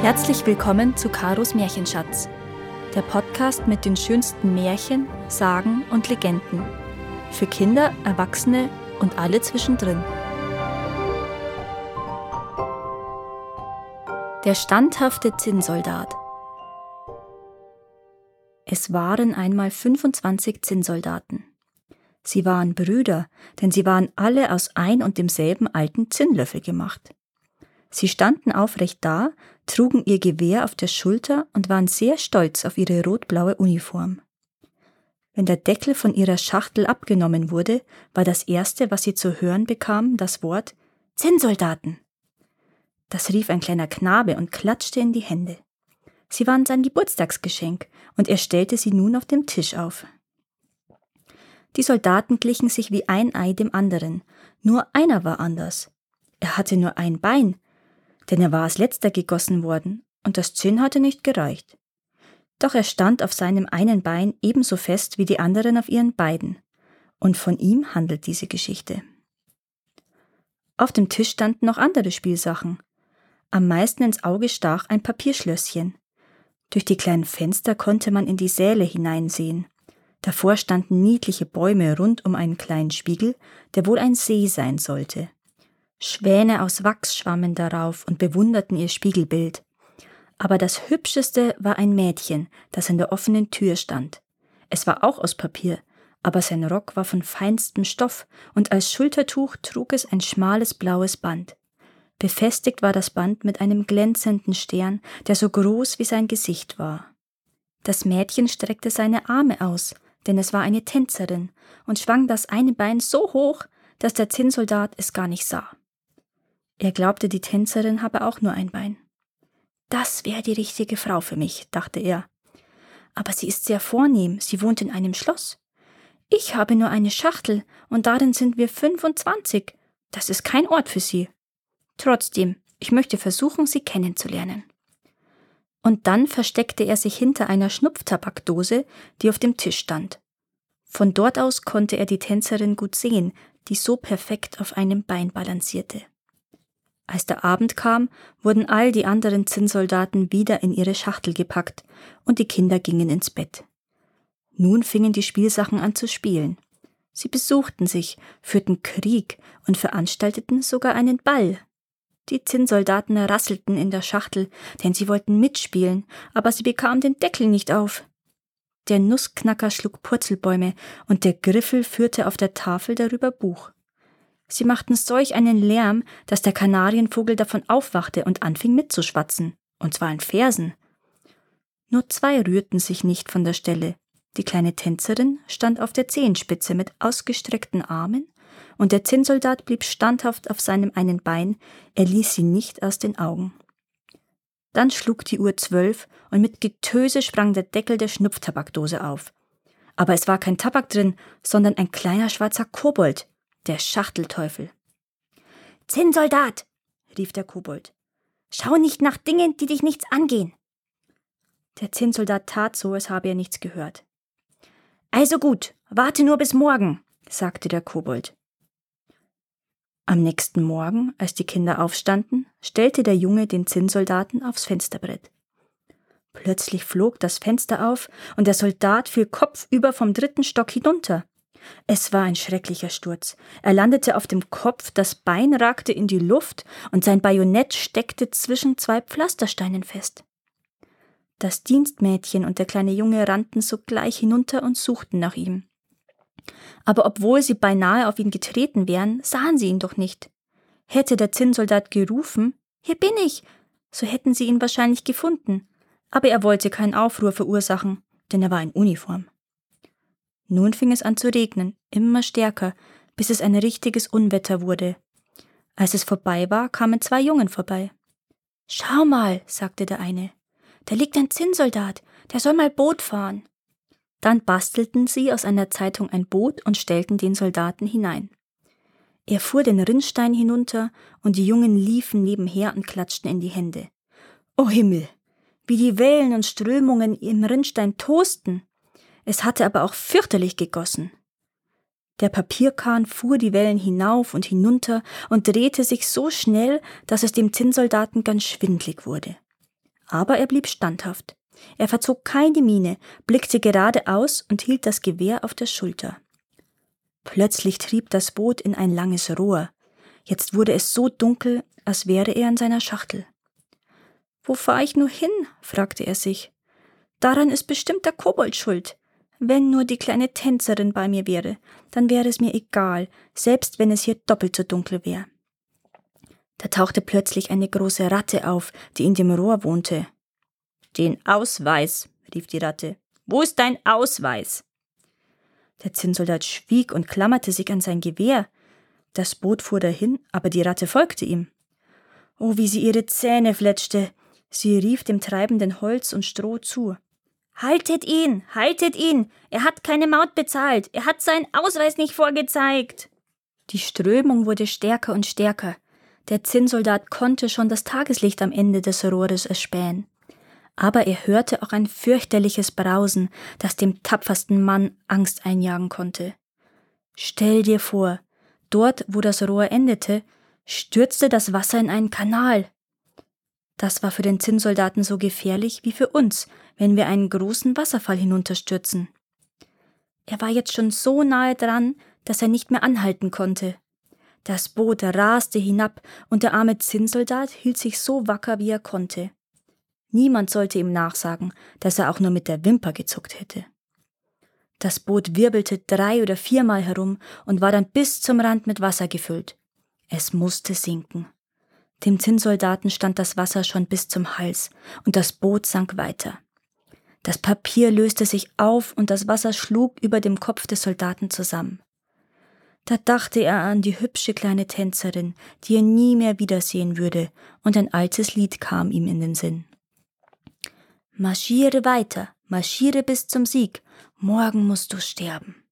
Herzlich willkommen zu Karos Märchenschatz, der Podcast mit den schönsten Märchen, Sagen und Legenden. Für Kinder, Erwachsene und alle zwischendrin. Der standhafte Zinnsoldat. Es waren einmal 25 Zinnsoldaten. Sie waren Brüder, denn sie waren alle aus ein und demselben alten Zinnlöffel gemacht. Sie standen aufrecht da, trugen ihr Gewehr auf der Schulter und waren sehr stolz auf ihre rot-blaue Uniform. Wenn der Deckel von ihrer Schachtel abgenommen wurde, war das erste, was sie zu hören bekam, das Wort Zinnsoldaten. Das rief ein kleiner Knabe und klatschte in die Hände. Sie waren sein Geburtstagsgeschenk, und er stellte sie nun auf dem Tisch auf. Die Soldaten glichen sich wie ein Ei dem anderen, nur einer war anders. Er hatte nur ein Bein, denn er war als letzter gegossen worden, und das Zinn hatte nicht gereicht. Doch er stand auf seinem einen Bein ebenso fest wie die anderen auf ihren beiden, und von ihm handelt diese Geschichte. Auf dem Tisch standen noch andere Spielsachen. Am meisten ins Auge stach ein Papierschlösschen. Durch die kleinen Fenster konnte man in die Säle hineinsehen. Davor standen niedliche Bäume rund um einen kleinen Spiegel, der wohl ein See sein sollte. Schwäne aus Wachs schwammen darauf und bewunderten ihr Spiegelbild. Aber das Hübscheste war ein Mädchen, das in der offenen Tür stand. Es war auch aus Papier, aber sein Rock war von feinstem Stoff, und als Schultertuch trug es ein schmales blaues Band. Befestigt war das Band mit einem glänzenden Stern, der so groß wie sein Gesicht war. Das Mädchen streckte seine Arme aus, denn es war eine Tänzerin, und schwang das eine Bein so hoch, dass der Zinnsoldat es gar nicht sah. Er glaubte, die Tänzerin habe auch nur ein Bein. Das wäre die richtige Frau für mich, dachte er. Aber sie ist sehr vornehm, sie wohnt in einem Schloss. Ich habe nur eine Schachtel, und darin sind wir 25. Das ist kein Ort für sie. Trotzdem, ich möchte versuchen, sie kennenzulernen. Und dann versteckte er sich hinter einer Schnupftabakdose, die auf dem Tisch stand. Von dort aus konnte er die Tänzerin gut sehen, die so perfekt auf einem Bein balancierte. Als der Abend kam, wurden all die anderen Zinnsoldaten wieder in ihre Schachtel gepackt und die Kinder gingen ins Bett. Nun fingen die Spielsachen an zu spielen. Sie besuchten sich, führten Krieg und veranstalteten sogar einen Ball. Die Zinnsoldaten rasselten in der Schachtel, denn sie wollten mitspielen, aber sie bekamen den Deckel nicht auf. Der Nussknacker schlug Purzelbäume und der Griffel führte auf der Tafel darüber Buch. Sie machten solch einen Lärm, dass der Kanarienvogel davon aufwachte und anfing mitzuschwatzen, und zwar in Versen. Nur zwei rührten sich nicht von der Stelle. Die kleine Tänzerin stand auf der Zehenspitze mit ausgestreckten Armen, und der Zinnsoldat blieb standhaft auf seinem einen Bein, er ließ sie nicht aus den Augen. Dann schlug die Uhr zwölf und mit Getöse sprang der Deckel der Schnupftabakdose auf. Aber es war kein Tabak drin, sondern ein kleiner schwarzer Kobold, der Schachtelteufel. Zinnsoldat, rief der Kobold, schau nicht nach Dingen, die dich nichts angehen. Der Zinnsoldat tat so, als habe er nichts gehört. Also gut, warte nur bis morgen, sagte der Kobold. Am nächsten Morgen, als die Kinder aufstanden, stellte der Junge den Zinnsoldaten aufs Fensterbrett. Plötzlich flog das Fenster auf und der Soldat fiel kopfüber vom dritten Stock hinunter. Es war ein schrecklicher Sturz. Er landete auf dem Kopf, das Bein ragte in die Luft und sein Bajonett steckte zwischen zwei Pflastersteinen fest. Das Dienstmädchen und der kleine Junge rannten sogleich hinunter und suchten nach ihm. Aber obwohl sie beinahe auf ihn getreten wären, sahen sie ihn doch nicht. Hätte der Zinnsoldat gerufen, hier bin ich, so hätten sie ihn wahrscheinlich gefunden. Aber er wollte keinen Aufruhr verursachen, denn er war in Uniform. Nun fing es an zu regnen, immer stärker, bis es ein richtiges Unwetter wurde. Als es vorbei war, kamen zwei Jungen vorbei. Schau mal, sagte der eine, da liegt ein Zinnsoldat, der soll mal Boot fahren. Dann bastelten sie aus einer Zeitung ein Boot und stellten den Soldaten hinein. Er fuhr den Rinnstein hinunter, und die Jungen liefen nebenher und klatschten in die Hände. O Himmel, wie die Wellen und Strömungen im Rinnstein tosten. Es hatte aber auch fürchterlich gegossen. Der Papierkahn fuhr die Wellen hinauf und hinunter und drehte sich so schnell, dass es dem Zinnsoldaten ganz schwindlig wurde. Aber er blieb standhaft. Er verzog keine Miene, blickte geradeaus und hielt das Gewehr auf der Schulter. Plötzlich trieb das Boot in ein langes Rohr. Jetzt wurde es so dunkel, als wäre er in seiner Schachtel. Wo fahre ich nur hin? fragte er sich. Daran ist bestimmt der Kobold schuld. Wenn nur die kleine Tänzerin bei mir wäre, dann wäre es mir egal, selbst wenn es hier doppelt so dunkel wäre. Da tauchte plötzlich eine große Ratte auf, die in dem Rohr wohnte. Den Ausweis, rief die Ratte. Wo ist dein Ausweis? Der Zinnsoldat schwieg und klammerte sich an sein Gewehr. Das Boot fuhr dahin, aber die Ratte folgte ihm. Oh, wie sie ihre Zähne fletschte. Sie rief dem treibenden Holz und Stroh zu. Haltet ihn, haltet ihn. Er hat keine Maut bezahlt. Er hat seinen Ausweis nicht vorgezeigt. Die Strömung wurde stärker und stärker. Der Zinnsoldat konnte schon das Tageslicht am Ende des Rohres erspähen aber er hörte auch ein fürchterliches Brausen, das dem tapfersten Mann Angst einjagen konnte. Stell dir vor, dort, wo das Rohr endete, stürzte das Wasser in einen Kanal. Das war für den Zinnsoldaten so gefährlich wie für uns, wenn wir einen großen Wasserfall hinunterstürzen. Er war jetzt schon so nahe dran, dass er nicht mehr anhalten konnte. Das Boot raste hinab, und der arme Zinnsoldat hielt sich so wacker, wie er konnte. Niemand sollte ihm nachsagen, dass er auch nur mit der Wimper gezuckt hätte. Das Boot wirbelte drei oder viermal herum und war dann bis zum Rand mit Wasser gefüllt. Es musste sinken. Dem Zinnsoldaten stand das Wasser schon bis zum Hals, und das Boot sank weiter. Das Papier löste sich auf und das Wasser schlug über dem Kopf des Soldaten zusammen. Da dachte er an die hübsche kleine Tänzerin, die er nie mehr wiedersehen würde, und ein altes Lied kam ihm in den Sinn. Marschiere weiter, marschiere bis zum Sieg, morgen musst du sterben.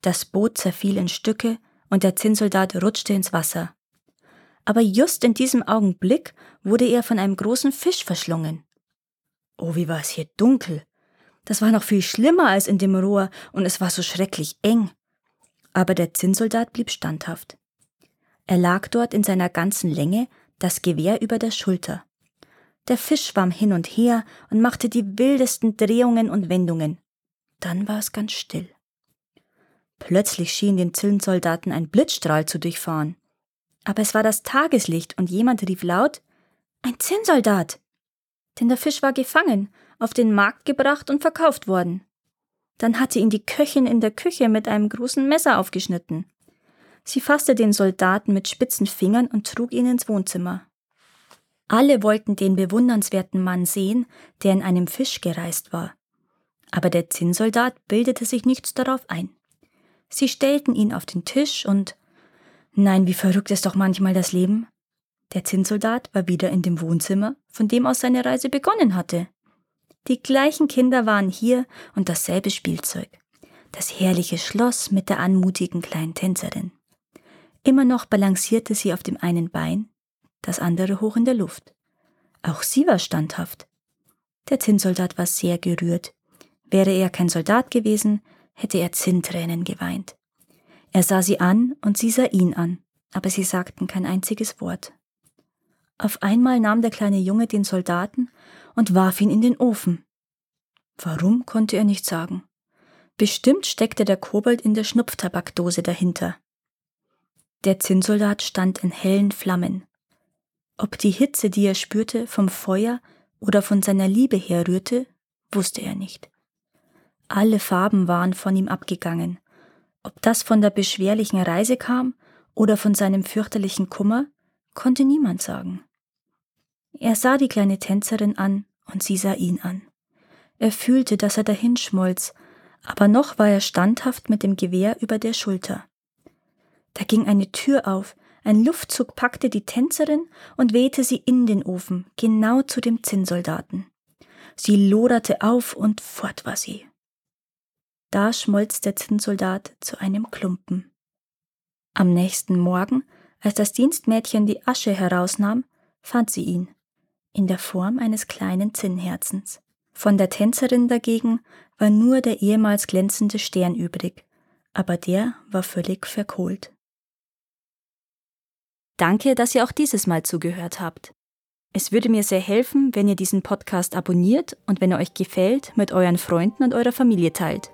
Das Boot zerfiel in Stücke und der Zinnsoldat rutschte ins Wasser. Aber just in diesem Augenblick wurde er von einem großen Fisch verschlungen. Oh, wie war es hier dunkel. Das war noch viel schlimmer als in dem Rohr und es war so schrecklich eng. Aber der Zinnsoldat blieb standhaft. Er lag dort in seiner ganzen Länge, das Gewehr über der Schulter. Der Fisch schwamm hin und her und machte die wildesten Drehungen und Wendungen. Dann war es ganz still. Plötzlich schien den Zinnsoldaten ein Blitzstrahl zu durchfahren. Aber es war das Tageslicht und jemand rief laut Ein Zinnsoldat. Denn der Fisch war gefangen, auf den Markt gebracht und verkauft worden. Dann hatte ihn die Köchin in der Küche mit einem großen Messer aufgeschnitten. Sie fasste den Soldaten mit spitzen Fingern und trug ihn ins Wohnzimmer. Alle wollten den bewundernswerten Mann sehen, der in einem Fisch gereist war. Aber der Zinnsoldat bildete sich nichts darauf ein. Sie stellten ihn auf den Tisch und Nein, wie verrückt ist doch manchmal das Leben. Der Zinnsoldat war wieder in dem Wohnzimmer, von dem aus seine Reise begonnen hatte. Die gleichen Kinder waren hier und dasselbe Spielzeug. Das herrliche Schloss mit der anmutigen kleinen Tänzerin. Immer noch balancierte sie auf dem einen Bein, das andere hoch in der Luft. Auch sie war standhaft. Der Zinnsoldat war sehr gerührt. Wäre er kein Soldat gewesen, hätte er Zinntränen geweint. Er sah sie an und sie sah ihn an, aber sie sagten kein einziges Wort. Auf einmal nahm der kleine Junge den Soldaten und warf ihn in den Ofen. Warum konnte er nicht sagen. Bestimmt steckte der Kobold in der Schnupftabakdose dahinter. Der Zinnsoldat stand in hellen Flammen. Ob die Hitze, die er spürte, vom Feuer oder von seiner Liebe herrührte, wusste er nicht. Alle Farben waren von ihm abgegangen. Ob das von der beschwerlichen Reise kam oder von seinem fürchterlichen Kummer, konnte niemand sagen. Er sah die kleine Tänzerin an und sie sah ihn an. Er fühlte, dass er dahinschmolz, aber noch war er standhaft mit dem Gewehr über der Schulter. Da ging eine Tür auf, ein Luftzug packte die Tänzerin und wehte sie in den Ofen, genau zu dem Zinnsoldaten. Sie loderte auf und fort war sie. Da schmolz der Zinnsoldat zu einem Klumpen. Am nächsten Morgen, als das Dienstmädchen die Asche herausnahm, fand sie ihn, in der Form eines kleinen Zinnherzens. Von der Tänzerin dagegen war nur der ehemals glänzende Stern übrig, aber der war völlig verkohlt. Danke, dass ihr auch dieses Mal zugehört habt. Es würde mir sehr helfen, wenn ihr diesen Podcast abonniert und wenn er euch gefällt, mit euren Freunden und eurer Familie teilt.